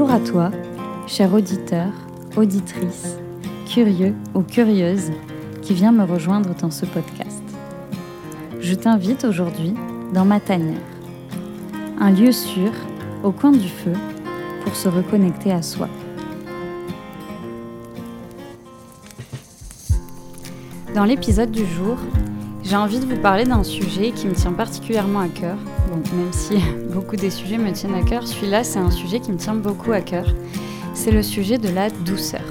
Bonjour à toi, cher auditeur, auditrice, curieux ou curieuse qui vient me rejoindre dans ce podcast. Je t'invite aujourd'hui dans ma tanière, un lieu sûr au coin du feu pour se reconnecter à soi. Dans l'épisode du jour, j'ai envie de vous parler d'un sujet qui me tient particulièrement à cœur. Même si beaucoup des sujets me tiennent à cœur, celui-là, c'est un sujet qui me tient beaucoup à cœur. C'est le sujet de la douceur.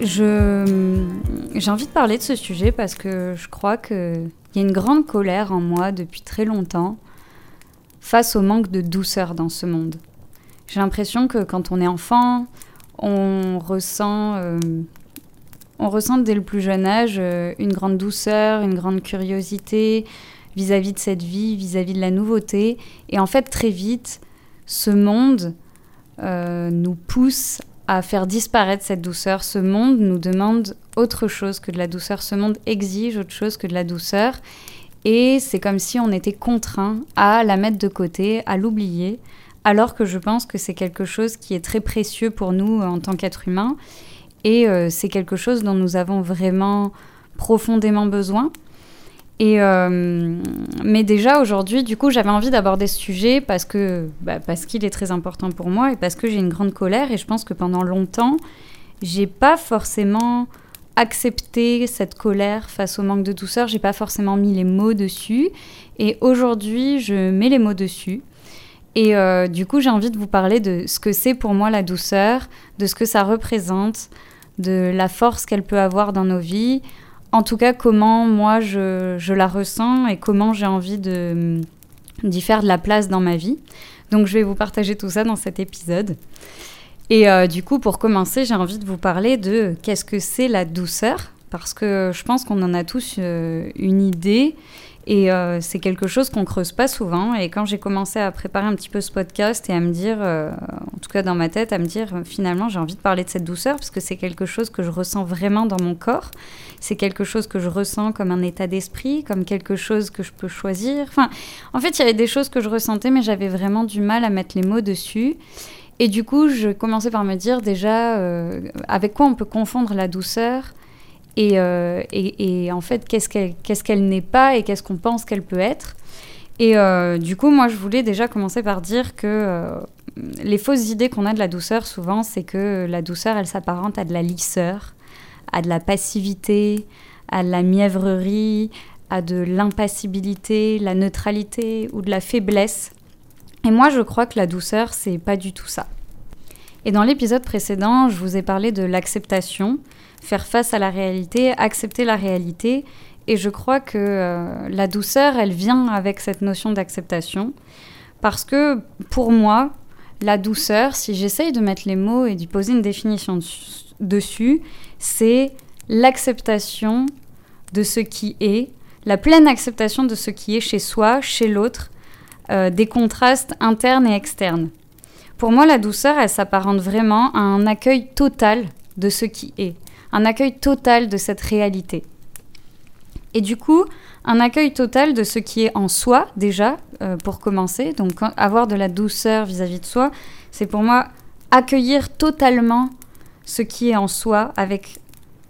J'ai envie de parler de ce sujet parce que je crois qu'il y a une grande colère en moi depuis très longtemps face au manque de douceur dans ce monde. J'ai l'impression que quand on est enfant, on ressent euh, on ressent dès le plus jeune âge euh, une grande douceur, une grande curiosité vis-à-vis de cette vie, vis-à-vis de la nouveauté. Et en fait, très vite, ce monde euh, nous pousse à faire disparaître cette douceur. Ce monde nous demande autre chose que de la douceur. Ce monde exige autre chose que de la douceur. Et c'est comme si on était contraint à la mettre de côté, à l'oublier, alors que je pense que c'est quelque chose qui est très précieux pour nous en tant qu'êtres humains et euh, c'est quelque chose dont nous avons vraiment profondément besoin. Et euh, mais déjà aujourd'hui, du coup, j'avais envie d'aborder ce sujet parce que bah, parce qu'il est très important pour moi et parce que j'ai une grande colère et je pense que pendant longtemps, j'ai pas forcément accepté cette colère face au manque de douceur. J'ai pas forcément mis les mots dessus et aujourd'hui, je mets les mots dessus. Et euh, du coup, j'ai envie de vous parler de ce que c'est pour moi la douceur, de ce que ça représente, de la force qu'elle peut avoir dans nos vies. En tout cas, comment moi je, la ressens et comment j'ai envie de, d'y faire de la place dans ma vie. Donc je vais vous partager tout ça dans cet épisode. Et euh, du coup, pour commencer, j'ai envie de vous parler de qu'est-ce que c'est la douceur, parce que je pense qu'on en a tous euh, une idée et euh, c'est quelque chose qu'on creuse pas souvent. Et quand j'ai commencé à préparer un petit peu ce podcast et à me dire, euh, en tout cas dans ma tête, à me dire finalement j'ai envie de parler de cette douceur parce que c'est quelque chose que je ressens vraiment dans mon corps. C'est quelque chose que je ressens comme un état d'esprit, comme quelque chose que je peux choisir. Enfin, en fait, il y avait des choses que je ressentais, mais j'avais vraiment du mal à mettre les mots dessus. Et du coup, je commençais par me dire déjà euh, avec quoi on peut confondre la douceur euh, et, en fait, qu'est-ce qu'elle qu'est-ce qu'elle n'est pas et qu'est-ce qu'on pense qu'elle peut être. Et euh, du coup, moi, je voulais déjà commencer par dire que euh, les fausses idées qu'on a de la douceur, souvent, c'est que la douceur, elle s'apparente à de la lisseur, à de la passivité, à de la mièvrerie, à de l'impassibilité, la neutralité ou de la faiblesse. Et moi, je crois que la douceur, c'est pas du tout ça. Et dans l'épisode précédent, je vous ai parlé de l'acceptation, faire face à la réalité, accepter la réalité. Et je crois que euh, la douceur, elle vient avec cette notion d'acceptation. Parce que pour moi, la douceur, si j'essaye de mettre les mots et d'y poser une définition dessus, c'est l'acceptation de ce qui est, la pleine acceptation de ce qui est chez soi, chez l'autre, euh, des contrastes internes et externes. Pour moi, la douceur, elle s'apparente vraiment à un accueil total de ce qui est un accueil total de cette réalité. Et du coup, un accueil total de ce qui est en soi déjà, euh, pour commencer. Donc avoir de la douceur vis-à-vis de soi, c'est pour moi accueillir totalement ce qui est en soi avec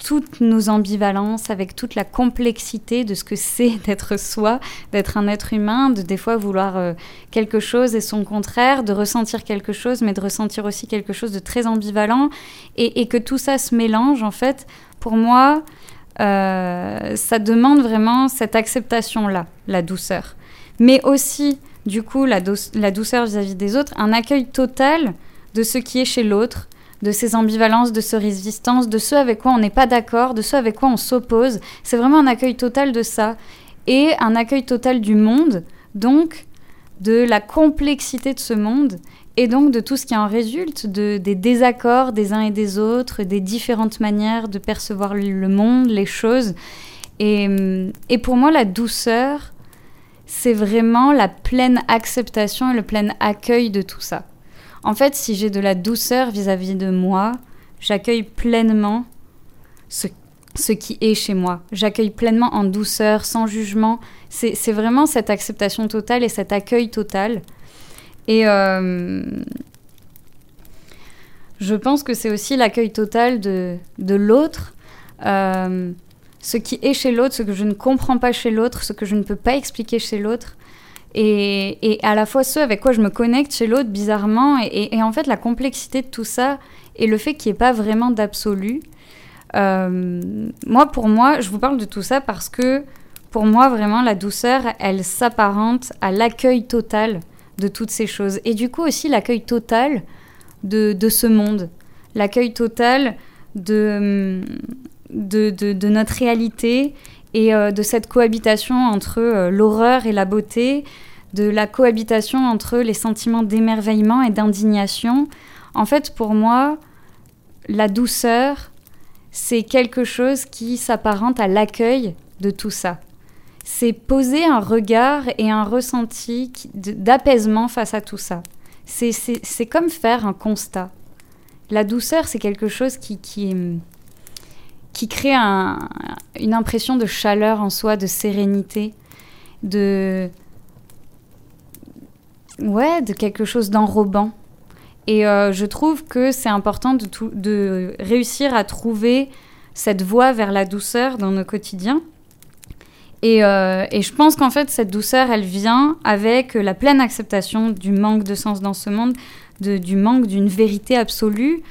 toutes nos ambivalences, avec toute la complexité de ce que c'est d'être soi, d'être un être humain, de des fois vouloir euh, quelque chose et son contraire, de ressentir quelque chose, mais de ressentir aussi quelque chose de très ambivalent, et, que tout ça se mélange, en fait, pour moi, euh, ça demande vraiment cette acceptation-là, la douceur. Mais aussi, du coup, la, douceur vis à -vis des autres, un accueil total de ce qui est chez l'autre, de ces ambivalences, de ces résistances, de ce avec quoi on n'est pas d'accord, de ce avec quoi on s'oppose. C'est vraiment un accueil total de ça. Et un accueil total du monde, donc de la complexité de ce monde, et donc de tout ce qui en résulte, de, des désaccords des uns et des autres, des différentes manières de percevoir le monde, les choses. Et, et pour moi, la douceur, c'est vraiment la pleine acceptation et le plein accueil de tout ça. En fait, si j'ai de la douceur vis-à-vis de moi, j'accueille pleinement ce, qui est chez moi. J'accueille pleinement en douceur, sans jugement. C'est vraiment cette acceptation totale et cet accueil total. Et, euh, je pense que c'est aussi l'accueil total de, l'autre, euh, ce qui est chez l'autre, ce que je ne comprends pas chez l'autre, ce que je ne peux pas expliquer chez l'autre. Et, à la fois ce avec quoi je me connecte chez l'autre bizarrement, et, en fait la complexité de tout ça, et le fait qu'il n'y ait pas vraiment d'absolu. Euh, moi, pour moi, je vous parle de tout ça parce que pour moi, vraiment, la douceur, elle s'apparente à l'accueil total de toutes ces choses. Et du coup aussi l'accueil total de, ce monde, l'accueil total de, notre réalité et euh, de cette cohabitation entre euh, l'horreur et la beauté, de la cohabitation entre les sentiments d'émerveillement et d'indignation. En fait, pour moi, la douceur, c'est quelque chose qui s'apparente à l'accueil de tout ça c'est poser un regard et un ressenti d'apaisement face à tout ça. C'est comme faire un constat. La douceur, c'est quelque chose qui, qui, qui crée une impression de chaleur en soi, de sérénité, de, ouais, de quelque chose d'enrobant. Et euh, je trouve que c'est important de, réussir à trouver cette voie vers la douceur dans nos quotidiens euh, et, je pense qu'en fait, cette douceur, elle vient avec la pleine acceptation du manque de sens dans ce monde, du manque d'une vérité absolue,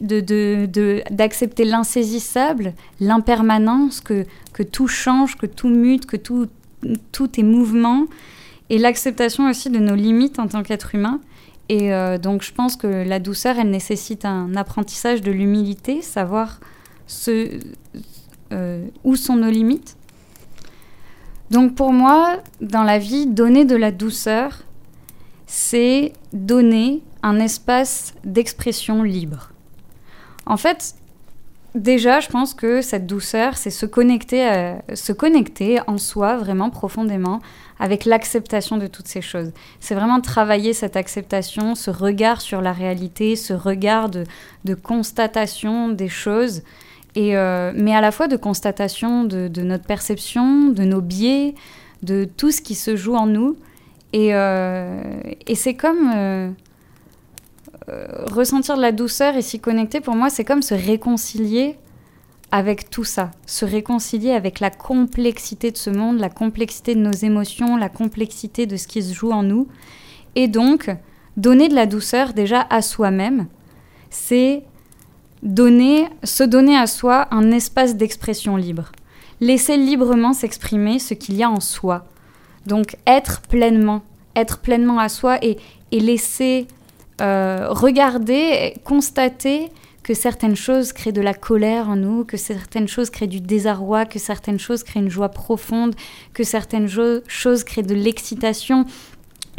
d'accepter de, l'insaisissable, l'impermanence, que, tout change, que tout mute, que tout, tout est mouvement, et l'acceptation aussi de nos limites en tant qu'être humain. Et euh, donc, je pense que la douceur, elle nécessite un apprentissage de l'humilité, savoir ce, euh, où sont nos limites donc pour moi, dans la vie, donner de la douceur, c'est donner un espace d'expression libre. En fait, déjà, je pense que cette douceur, c'est se connecter, se connecter en soi vraiment profondément avec l'acceptation de toutes ces choses. C'est vraiment travailler cette acceptation, ce regard sur la réalité, ce regard de, constatation des choses euh, mais à la fois de constatation de, notre perception, de nos biais, de tout ce qui se joue en nous. Et, euh, c'est comme euh, ressentir de la douceur et s'y connecter, pour moi, c'est comme se réconcilier avec tout ça, se réconcilier avec la complexité de ce monde, la complexité de nos émotions, la complexité de ce qui se joue en nous. Et donc, donner de la douceur déjà à soi-même, c'est donner, se donner à soi un espace d'expression libre. Laisser librement s'exprimer ce qu'il y a en soi. Donc être pleinement, être pleinement à soi et, laisser euh, regarder, constater que certaines choses créent de la colère en nous, que certaines choses créent du désarroi, que certaines choses créent une joie profonde, que certaines choses créent de l'excitation.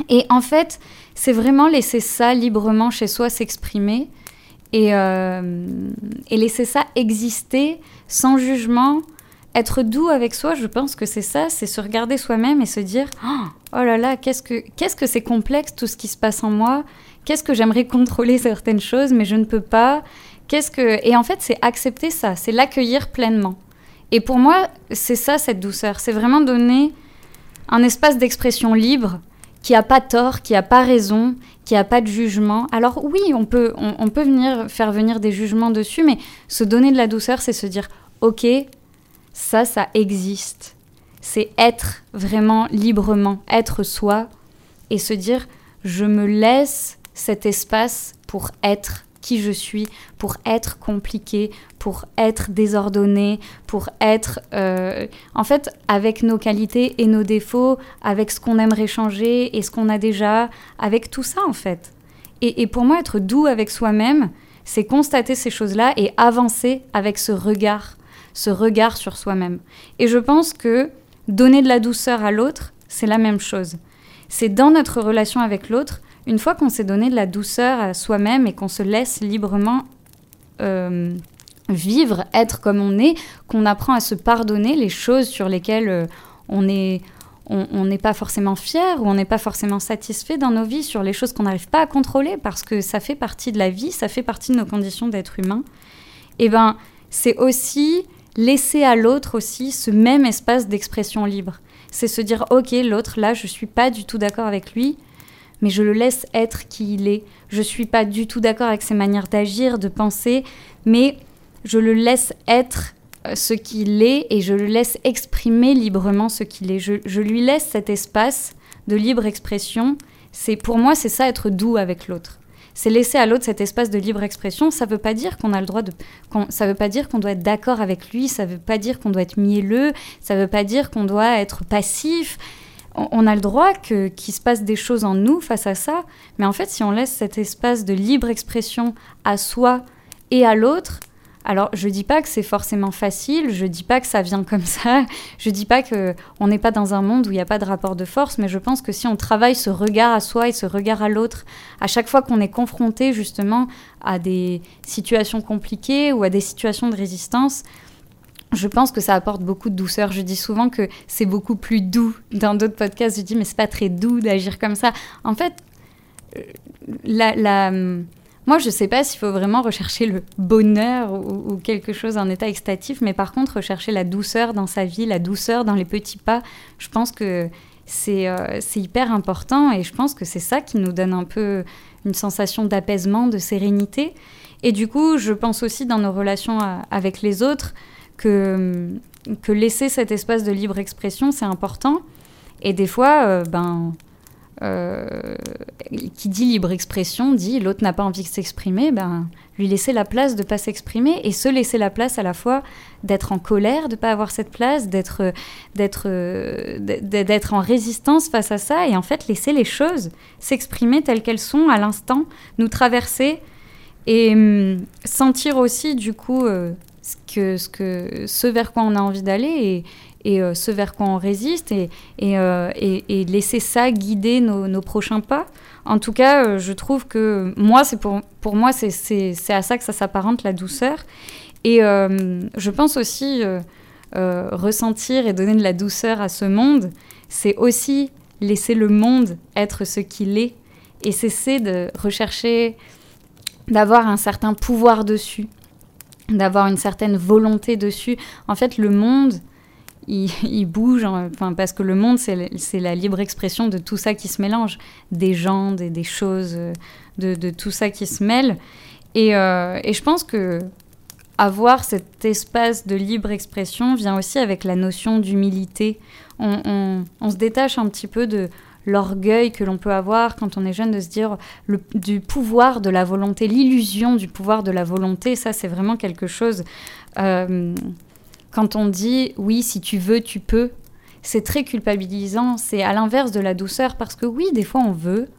Et en fait, c'est vraiment laisser ça librement chez soi s'exprimer et, euh, et laisser ça exister sans jugement, être doux avec soi, je pense que c'est ça, c'est se regarder soi-même et se dire oh, oh là là, qu'est-ce que qu'est-ce que c'est complexe tout ce qui se passe en moi, qu'est-ce que j'aimerais contrôler certaines choses mais je ne peux pas, qu'est-ce que et en fait c'est accepter ça, c'est l'accueillir pleinement. Et pour moi, c'est ça cette douceur, c'est vraiment donner un espace d'expression libre qui a pas tort, qui a pas raison, qui a pas de jugement. Alors oui, on peut, on, peut venir faire venir des jugements dessus, mais se donner de la douceur, c'est se dire, ok, ça, ça existe. C'est être vraiment librement, être soi, et se dire, je me laisse cet espace pour être qui je suis, pour être compliqué, pour être désordonné, pour être, euh, en fait, avec nos qualités et nos défauts, avec ce qu'on aimerait changer et ce qu'on a déjà, avec tout ça, en fait. Et, et pour moi, être doux avec soi-même, c'est constater ces choses-là et avancer avec ce regard, ce regard sur soi-même. Et je pense que donner de la douceur à l'autre, c'est la même chose. C'est dans notre relation avec l'autre, une fois qu'on s'est donné de la douceur à soi-même et qu'on se laisse librement euh, vivre, être comme on est, qu'on apprend à se pardonner les choses sur lesquelles euh, on on n'est pas forcément fier ou on n'est pas forcément satisfait dans nos vies sur les choses qu'on n'arrive pas à contrôler parce que ça fait partie de la vie, ça fait partie de nos conditions d'être humain. Et eh ben c'est aussi laisser à l'autre aussi ce même espace d'expression libre. C'est se dire ok l'autre là je suis pas du tout d'accord avec lui, mais je le laisse être qui il est. Je suis pas du tout d'accord avec ses manières d'agir, de penser, mais je le laisse être euh, ce qu'il est et je le laisse exprimer librement ce qu'il est. Je, lui laisse cet espace de libre expression. C'est pour moi, c'est ça être doux avec l'autre. C'est laisser à l'autre cet espace de libre expression. Ça veut pas dire qu'on a le droit de, ça veut pas dire qu'on doit être d'accord avec lui. Ça veut pas dire qu'on doit être mielleux. Ça veut pas dire qu'on doit être passif. On, a le droit qu'il se passe des choses en nous face à ça. Mais en fait, si on laisse cet espace de libre expression à soi et à l'autre, alors, je dis pas que c'est forcément facile, je dis pas que ça vient comme ça, je dis pas que on n'est pas dans un monde où il n'y a pas de rapport de force, mais je pense que si on travaille ce regard à soi et ce regard à l'autre, à chaque fois qu'on est confronté justement à des situations compliquées ou à des situations de résistance, je pense que ça apporte beaucoup de douceur. Je dis souvent que c'est beaucoup plus doux. Dans d'autres podcasts, je dis mais c'est pas très doux d'agir comme ça. En fait, euh, la moi, je sais pas s'il faut vraiment rechercher le bonheur ou, quelque chose en état extatif, mais par contre, rechercher la douceur dans sa vie, la douceur dans les petits pas, je pense que c'est euh, hyper important et je pense que c'est ça qui nous donne un peu une sensation d'apaisement, de sérénité. Et du coup, je pense aussi dans nos relations euh, avec les autres que, que laisser cet espace de libre expression, c'est important. Et des fois, euh, ben euh, qui dit libre expression dit l'autre n'a pas envie de s'exprimer, ben, lui laisser la place de ne pas s'exprimer et se laisser la place à la fois d'être en colère, de ne pas avoir cette place, d'être, d'être, d'être en résistance face à ça et en fait laisser les choses s'exprimer telles qu'elles sont à l'instant, nous traverser et hum, sentir aussi du coup euh, ce, que, ce, que, ce vers quoi on a envie d'aller et, euh, ce vers quoi on résiste et, euh, et, et, laisser ça guider nos, nos, prochains pas. En tout cas, euh, je trouve que moi, c'est pour, pour moi, c'est à ça que ça s'apparente la douceur. Et je pense aussi ressentir et donner de la douceur à ce monde, c'est aussi laisser le monde être ce qu'il est et cesser de rechercher d'avoir un certain pouvoir dessus, d'avoir une certaine volonté dessus. En fait, le monde, il, bouge, enfin, parce que le monde, c'est la libre expression de tout ça qui se mélange, des gens, des, des choses, de, tout ça qui se mêle. Et, euh, et, je pense que avoir cet espace de libre expression vient aussi avec la notion d'humilité. On, on, se détache un petit peu de l'orgueil que l'on peut avoir quand on est jeune de se dire le, du pouvoir de la volonté, l'illusion du pouvoir de la volonté, ça c'est vraiment quelque chose... Euh, quand on dit oui, si tu veux, tu peux, c'est très culpabilisant. C'est à l'inverse de la douceur parce que oui, des fois on veut,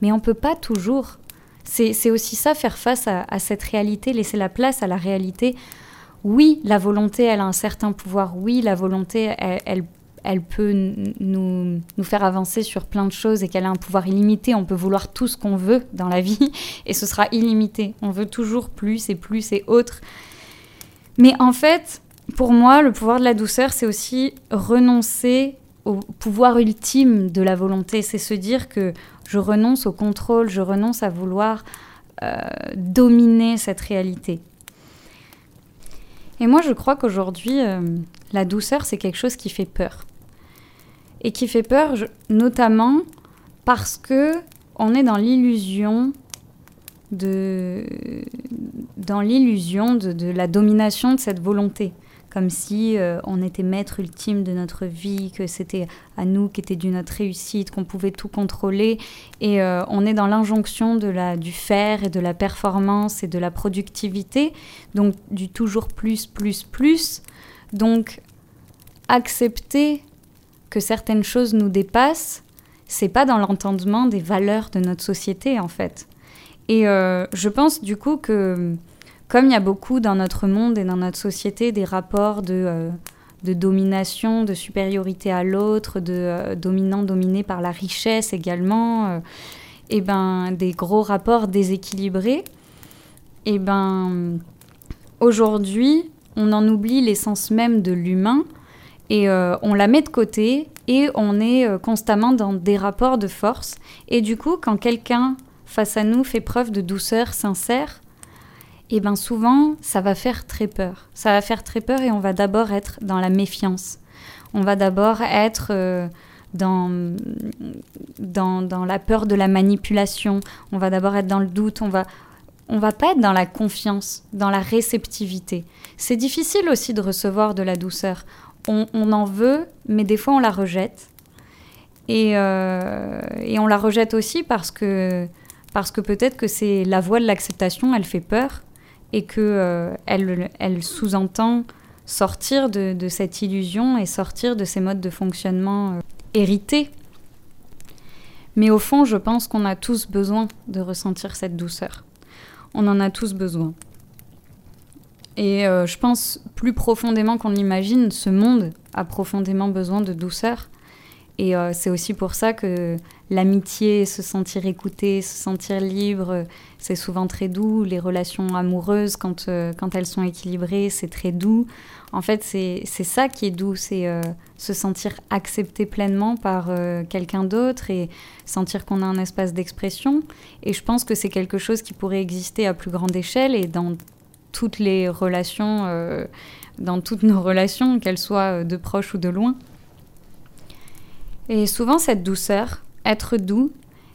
mais on peut pas toujours. C'est aussi ça, faire face à, cette réalité, laisser la place à la réalité. Oui, la volonté, elle a un certain pouvoir. Oui, la volonté, elle, elle, peut nous, faire avancer sur plein de choses et qu'elle a un pouvoir illimité. On peut vouloir tout ce qu'on veut dans la vie et ce sera illimité. On veut toujours plus et plus et autres. Mais en fait, pour moi, le pouvoir de la douceur, c'est aussi renoncer au pouvoir ultime de la volonté. C'est se dire que je renonce au contrôle, je renonce à vouloir euh, dominer cette réalité. Et moi, je crois qu'aujourd'hui, euh, la douceur, c'est quelque chose qui fait peur. Et qui fait peur, notamment parce que on est dans l'illusion de, dans l'illusion de, la domination de cette volonté comme si euh, on était maître ultime de notre vie, que c'était à nous qui était du notre réussite, qu'on pouvait tout contrôler. Et euh, on est dans l'injonction de la, du faire et de la performance et de la productivité, donc du toujours plus, plus, plus. Donc accepter que certaines choses nous dépassent, c'est pas dans l'entendement des valeurs de notre société en fait. Et euh, je pense du coup que comme il y a beaucoup dans notre monde et dans notre société des rapports de, euh, domination, de supériorité à l'autre, de euh, dominant dominé par la richesse également, euh, et ben des gros rapports déséquilibrés, et ben aujourd'hui on en oublie l'essence même de l'humain et on la met de côté et on est constamment dans des rapports de force et du coup quand quelqu'un face à nous fait preuve de douceur sincère et bien souvent, ça va faire très peur. Ça va faire très peur et on va d'abord être dans la méfiance. On va d'abord être euh, dans, dans, dans, la peur de la manipulation. On va d'abord être dans le doute, on va, on va pas être dans la confiance, dans la réceptivité. C'est difficile aussi de recevoir de la douceur. On, en veut, mais des fois on la rejette. Et, euh, et on la rejette aussi parce que, parce que peut-être que c'est la voie de l'acceptation, elle fait peur et que euh, elle, sous-entend sortir de, de, cette illusion et sortir de ces modes de fonctionnement euh, hérités. Mais au fond, je pense qu'on a tous besoin de ressentir cette douceur. On en a tous besoin. Et euh, je pense plus profondément qu'on l'imagine, ce monde a profondément besoin de douceur. Et euh, c'est aussi pour ça que l'amitié, se sentir écouté, se sentir libre, c'est souvent très doux. Les relations amoureuses, quand, euh, quand elles sont équilibrées, c'est très doux. En fait, c'est ça qui est doux, c'est se sentir accepté pleinement par quelqu'un d'autre et sentir qu'on a un espace d'expression. Et je pense que c'est quelque chose qui pourrait exister à plus grande échelle et dans toutes les relations, euh, dans toutes nos relations, qu'elles soient de proche ou de loin. Et souvent, cette douceur, être doux,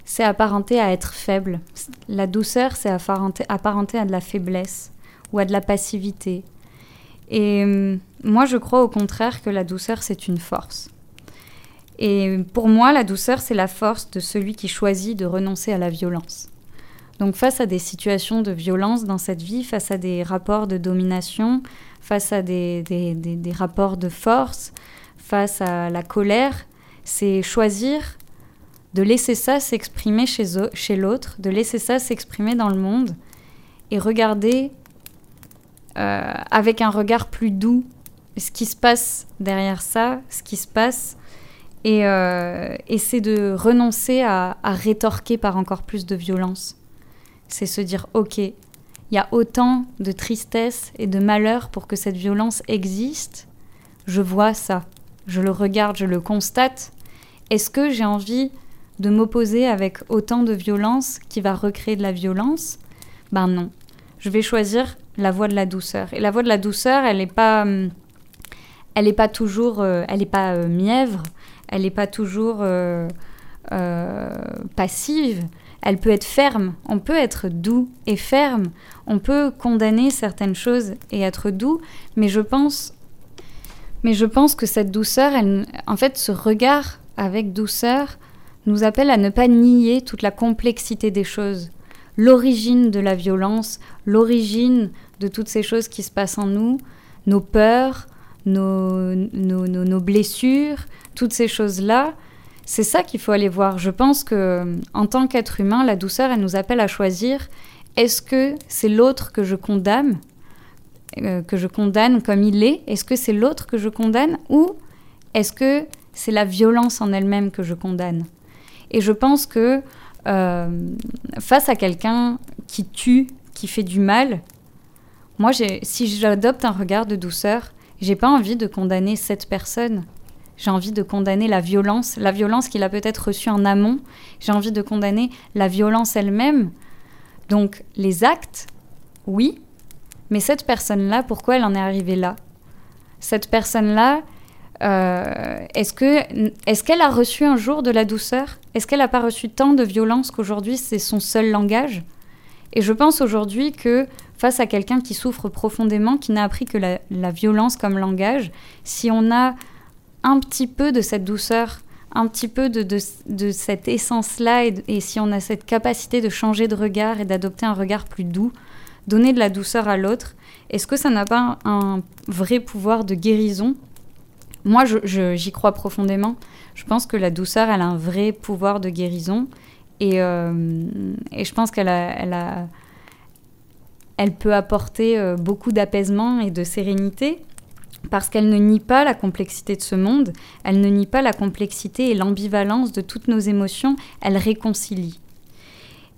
c'est apparenté à être faible. La douceur, c'est apparenté, apparenté à de la faiblesse ou à de la passivité et euh, moi, je crois au contraire que la douceur, c'est une force. Et pour moi, la douceur, c'est la force de celui qui choisit de renoncer à la violence. Donc face à des situations de violence dans cette vie, face à des rapports de domination, face à des, rapports de force, face à la colère, c'est choisir de laisser ça s'exprimer chez, chez l'autre, de laisser ça s'exprimer dans le monde et regarder euh, avec un regard plus doux ce qui se passe derrière ça, ce qui se passe, et, euh, et c'est de renoncer à, rétorquer par encore plus de violence. C'est se dire, ok, il y a autant de tristesse et de malheur pour que cette violence existe. Je vois ça, je le regarde, je le constate. Est-ce que j'ai envie de m'opposer avec autant de violence qui va recréer de la violence? Ben non. Je vais choisir la voie de la douceur. Et la voie de la douceur, elle n'est pas, hum, elle est pas toujours, euh, elle n'est pas euh, mièvre, elle n'est pas toujours euh, passive. Elle peut être ferme. On peut être doux et ferme. On peut condamner certaines choses et être doux, mais je pense, mais je pense que cette douceur, elle, en fait, ce regard avec douceur nous appelle à ne pas nier toute la complexité des choses l'origine de la violence, l'origine de toutes ces choses qui se passent en nous, nos peurs, nos, nos, nos, blessures, toutes ces choses-là. C'est ça qu'il faut aller voir. Je pense que en tant qu'être humain, la douceur, elle nous appelle à choisir est-ce que c'est l'autre que je condamne, euh, que je condamne comme il est? Est-ce que c'est l'autre que je condamne ou est-ce que c'est la violence en elle-même que je condamne? Et je pense que euh, face à quelqu'un qui tue, qui fait du mal, moi, si j'adopte un regard de douceur, j'ai pas envie de condamner cette personne. J'ai envie de condamner la violence, la violence qu'il a peut-être reçue en amont. J'ai envie de condamner la violence elle-même. Donc, les actes, oui, mais cette personne-là, pourquoi elle en est arrivée là? Cette personne-là, euh, est-ce est-ce qu'elle a reçu un jour de la douceur? Est-ce qu'elle n'a pas reçu tant de violence qu'aujourd'hui c'est son seul langage? Et je pense aujourd'hui que face à quelqu'un qui souffre profondément, qui n'a appris que la, violence comme langage, si on a un petit peu de cette douceur, un petit peu de, de, de cette essence-là, et, et si on a cette capacité de changer de regard et d'adopter un regard plus doux, donner de la douceur à l'autre, est-ce que ça n'a pas un vrai pouvoir de guérison? Moi, j'y crois profondément. Je pense que la douceur, elle a un vrai pouvoir de guérison. Et, euh, et je pense qu'elle a, elle a, elle peut apporter euh, beaucoup d'apaisement et de sérénité parce qu'elle ne nie pas la complexité de ce monde, elle ne nie pas la complexité et l'ambivalence de toutes nos émotions, elle réconcilie.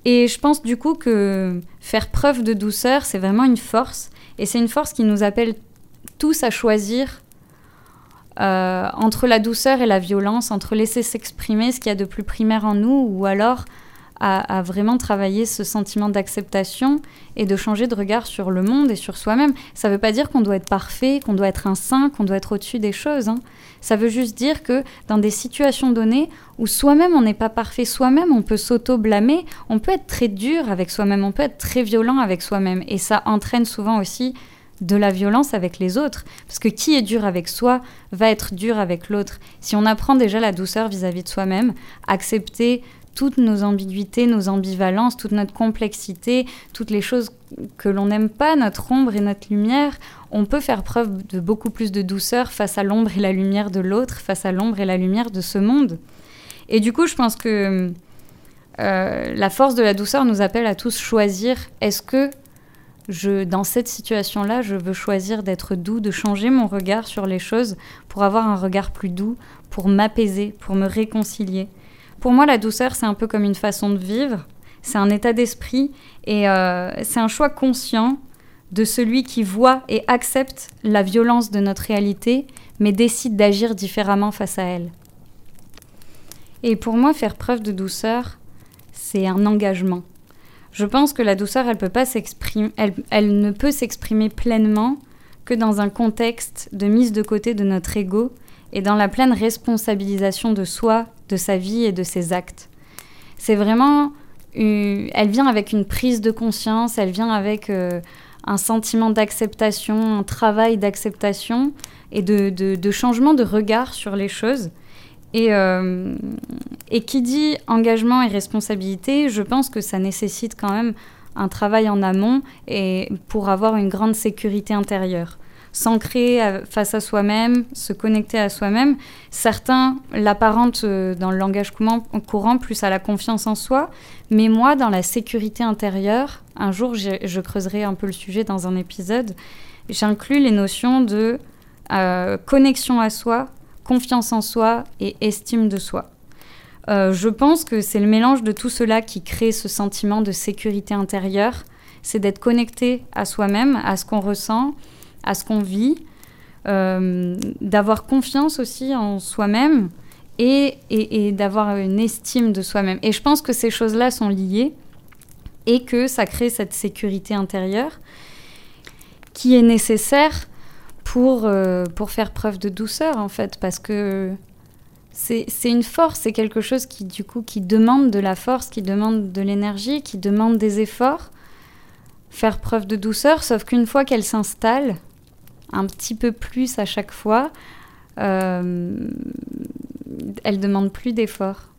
Et je pense du coup que faire preuve de douceur, c'est vraiment une force, et c'est une force qui nous appelle tous à choisir euh, entre la douceur et la violence, entre laisser s'exprimer ce qu'il y a de plus primaire en nous, ou alors à, vraiment travailler ce sentiment d'acceptation et de changer de regard sur le monde et sur soi-même. Ça ne veut pas dire qu'on doit être parfait, qu'on doit être un saint, qu'on doit être au-dessus des choses. Hein. Ça veut juste dire que dans des situations données où soi-même on n'est pas parfait, soi-même on peut s'auto-blâmer, on peut être très dur avec soi-même, on peut être très violent avec soi-même. Et ça entraîne souvent aussi de la violence avec les autres. Parce que qui est dur avec soi va être dur avec l'autre. Si on apprend déjà la douceur vis-à-vis de soi-même, accepter toutes nos ambiguïtés, nos ambivalences, toute notre complexité, toutes les choses que l'on n'aime pas, notre ombre et notre lumière, on peut faire preuve de beaucoup plus de douceur face à l'ombre et la lumière de l'autre, face à l'ombre et la lumière de ce monde. Et du coup, je pense que euh, la force de la douceur nous appelle à tous choisir est-ce que je, dans cette situation-là, je veux choisir d'être doux, de changer mon regard sur les choses pour avoir un regard plus doux, pour m'apaiser, pour me réconcilier. Pour moi, la douceur, c'est un peu comme une façon de vivre, c'est un état d'esprit et euh, c'est un choix conscient de celui qui voit et accepte la violence de notre réalité, mais décide d'agir différemment face à elle. Et pour moi, faire preuve de douceur, c'est un engagement. Je pense que la douceur, elle, elle ne peut s'exprimer pleinement que dans un contexte de mise de côté de notre ego et dans la pleine responsabilisation de soi, de sa vie et de ses actes. C'est vraiment, elle vient avec une prise de conscience, elle vient avec euh, un sentiment d'acceptation, un travail d'acceptation et de, changement de regard sur les choses. Et, euh, et qui dit engagement et responsabilité, je pense que ça nécessite quand même un travail en amont et pour avoir une grande sécurité intérieure s'ancrer face à soi-même, se connecter à soi-même. Certains l'apparentent euh, dans le langage courant plus à la confiance en soi, mais moi, dans la sécurité intérieure, un jour, je creuserai un peu le sujet dans un épisode, j'inclus les notions de euh, connexion à soi, confiance en soi et estime de soi. Euh, je pense que c'est le mélange de tout cela qui crée ce sentiment de sécurité intérieure, c'est d'être connecté à soi-même, à ce qu'on ressent, à ce qu'on vit, euh, d'avoir confiance aussi en soi-même et, d'avoir une estime de soi-même. Et je pense que ces choses-là sont liées et que ça crée cette sécurité intérieure qui est nécessaire pour, euh, faire preuve de douceur en fait parce que c'est une force, c'est quelque chose qui demande de la force, qui demande de l'énergie, qui demande des efforts. Faire preuve de douceur, sauf qu'une fois qu'elle s'installe, un petit peu plus à chaque fois, euh, elle demande plus d'efforts.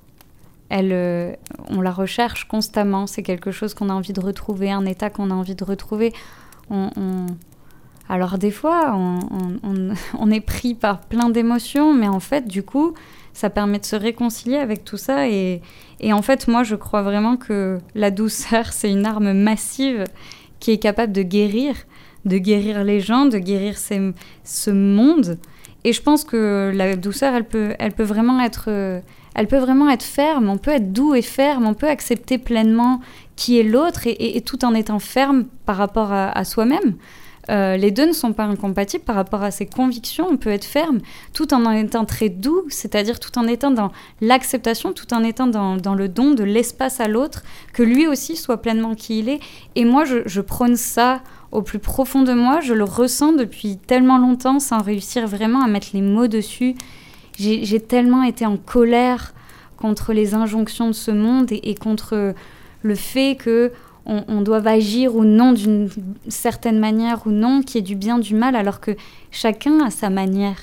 Elle, euh, on la recherche constamment. C'est quelque chose qu'on a envie de retrouver, un état qu'on a envie de retrouver. Alors des fois, on, est pris par plein d'émotions, mais en fait, du coup, ça permet de se réconcilier avec tout ça. Et, et en fait, moi, je crois vraiment que la douceur, c'est une arme massive qui est capable de guérir de guérir les gens, de guérir ce monde. Et je pense que la douceur, elle peut, elle peut vraiment être, euh, elle peut vraiment être ferme. On peut être doux et ferme. On peut accepter pleinement qui est l'autre et, tout en étant ferme par rapport à, soi-même. Euh, les deux ne sont pas incompatibles par rapport à ses convictions. On peut être ferme tout en en étant très doux, c'est-à-dire tout en étant dans l'acceptation, tout en étant dans, le don de l'espace à l'autre, que lui aussi soit pleinement qui il est. Et moi, je, je prône ça au plus profond de moi, je le ressens depuis tellement longtemps sans réussir vraiment à mettre les mots dessus. J'ai tellement été en colère contre les injonctions de ce monde et, contre le fait que on, doit agir ou non d'une certaine manière ou non, qui est du bien, du mal, alors que chacun a sa manière.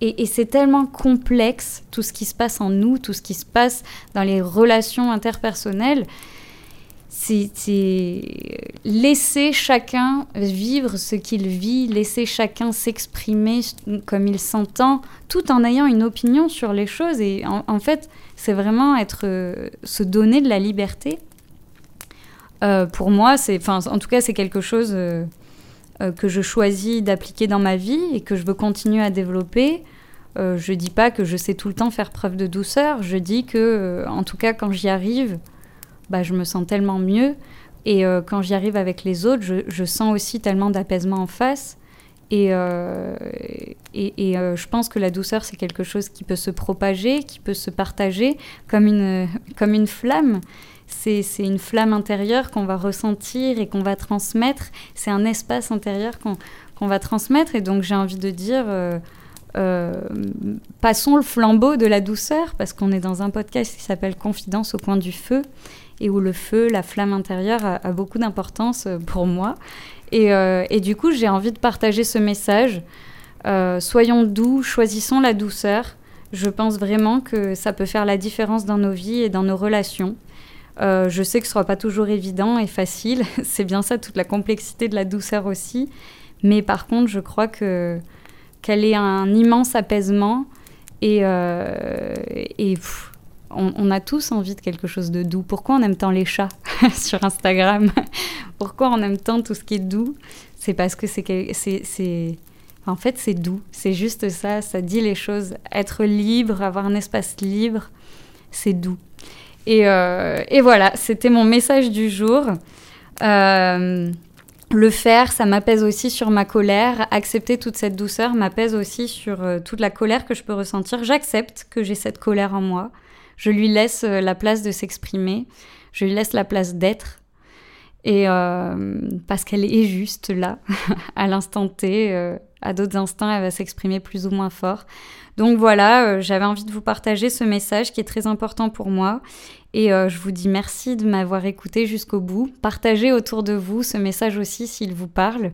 Et, c'est tellement complexe, tout ce qui se passe en nous, tout ce qui se passe dans les relations interpersonnelles, c'est laisser chacun vivre ce qu'il vit, laisser chacun s'exprimer comme il s'entend, tout en ayant une opinion sur les choses. Et en, fait, c'est vraiment être, euh, se donner de la liberté. Euh, pour moi, c'est, en tout cas, c'est quelque chose euh, que je choisis d'appliquer dans ma vie et que je veux continuer à développer. je dis pas que je sais tout le temps faire preuve de douceur. Je dis que, en tout cas, quand j'y arrive, bah, je me sens tellement mieux. Et euh, quand j'y arrive avec les autres, je, sens aussi tellement d'apaisement en face. Et, et, je pense que la douceur, c'est quelque chose qui peut se propager, qui peut se partager comme une, comme une flamme. C'est une flamme intérieure qu'on va ressentir et qu'on va transmettre. C'est un espace intérieur qu'on va transmettre. Et donc j'ai envie de dire, euh, passons le flambeau de la douceur, parce qu'on est dans un podcast qui s'appelle Confidence au coin du feu, et où le feu, la flamme intérieure, a, beaucoup d'importance euh, pour moi. Euh, et, du coup, j'ai envie de partager ce message. soyons doux, choisissons la douceur. Je pense vraiment que ça peut faire la différence dans nos vies et dans nos relations. je sais que ce ne sera pas toujours évident et facile. C'est bien ça, toute la complexité de la douceur aussi. Mais par contre, je crois que qu'elle ait un immense apaisement et, euh, et on, a tous envie de quelque chose de doux. Pourquoi on aime tant les chats sur Instagram? Pourquoi on aime tant tout ce qui est doux C'est parce que c'est en fait c'est doux. C'est juste ça. Ça dit les choses. Être libre, avoir un espace libre, c'est doux. Et, euh, voilà, c'était mon message du jour. Euh, le faire, ça m'apaise aussi sur ma colère. Accepter toute cette douceur m'apaise aussi sur euh, toute la colère que je peux ressentir. J'accepte que j'ai cette colère en moi. Je lui laisse la place de s'exprimer. Je lui laisse la place d'être. Et euh, parce qu'elle est juste là, à l'instant T, à d'autres instants, elle va s'exprimer plus ou moins fort. Donc voilà, j'avais envie de vous partager ce message qui est très important pour moi. Et euh, je vous dis merci de m'avoir écouté jusqu'au bout. Partagez autour de vous ce message aussi s'il vous parle.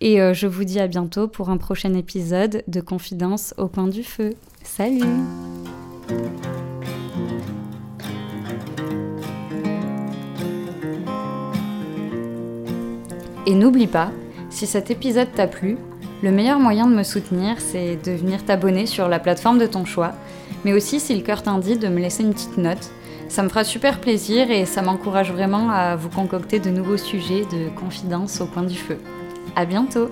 Et euh, je vous dis à bientôt pour un prochain épisode de Confidence au coin du feu. Salut Et n'oublie pas, si cet épisode t'a plu, le meilleur moyen de me soutenir, c'est de venir t'abonner sur la plateforme de ton choix, mais aussi si le cœur t'indique de me laisser une petite note ça me fera super plaisir et ça m'encourage vraiment à vous concocter de nouveaux sujets de confidence au coin du feu. À bientôt!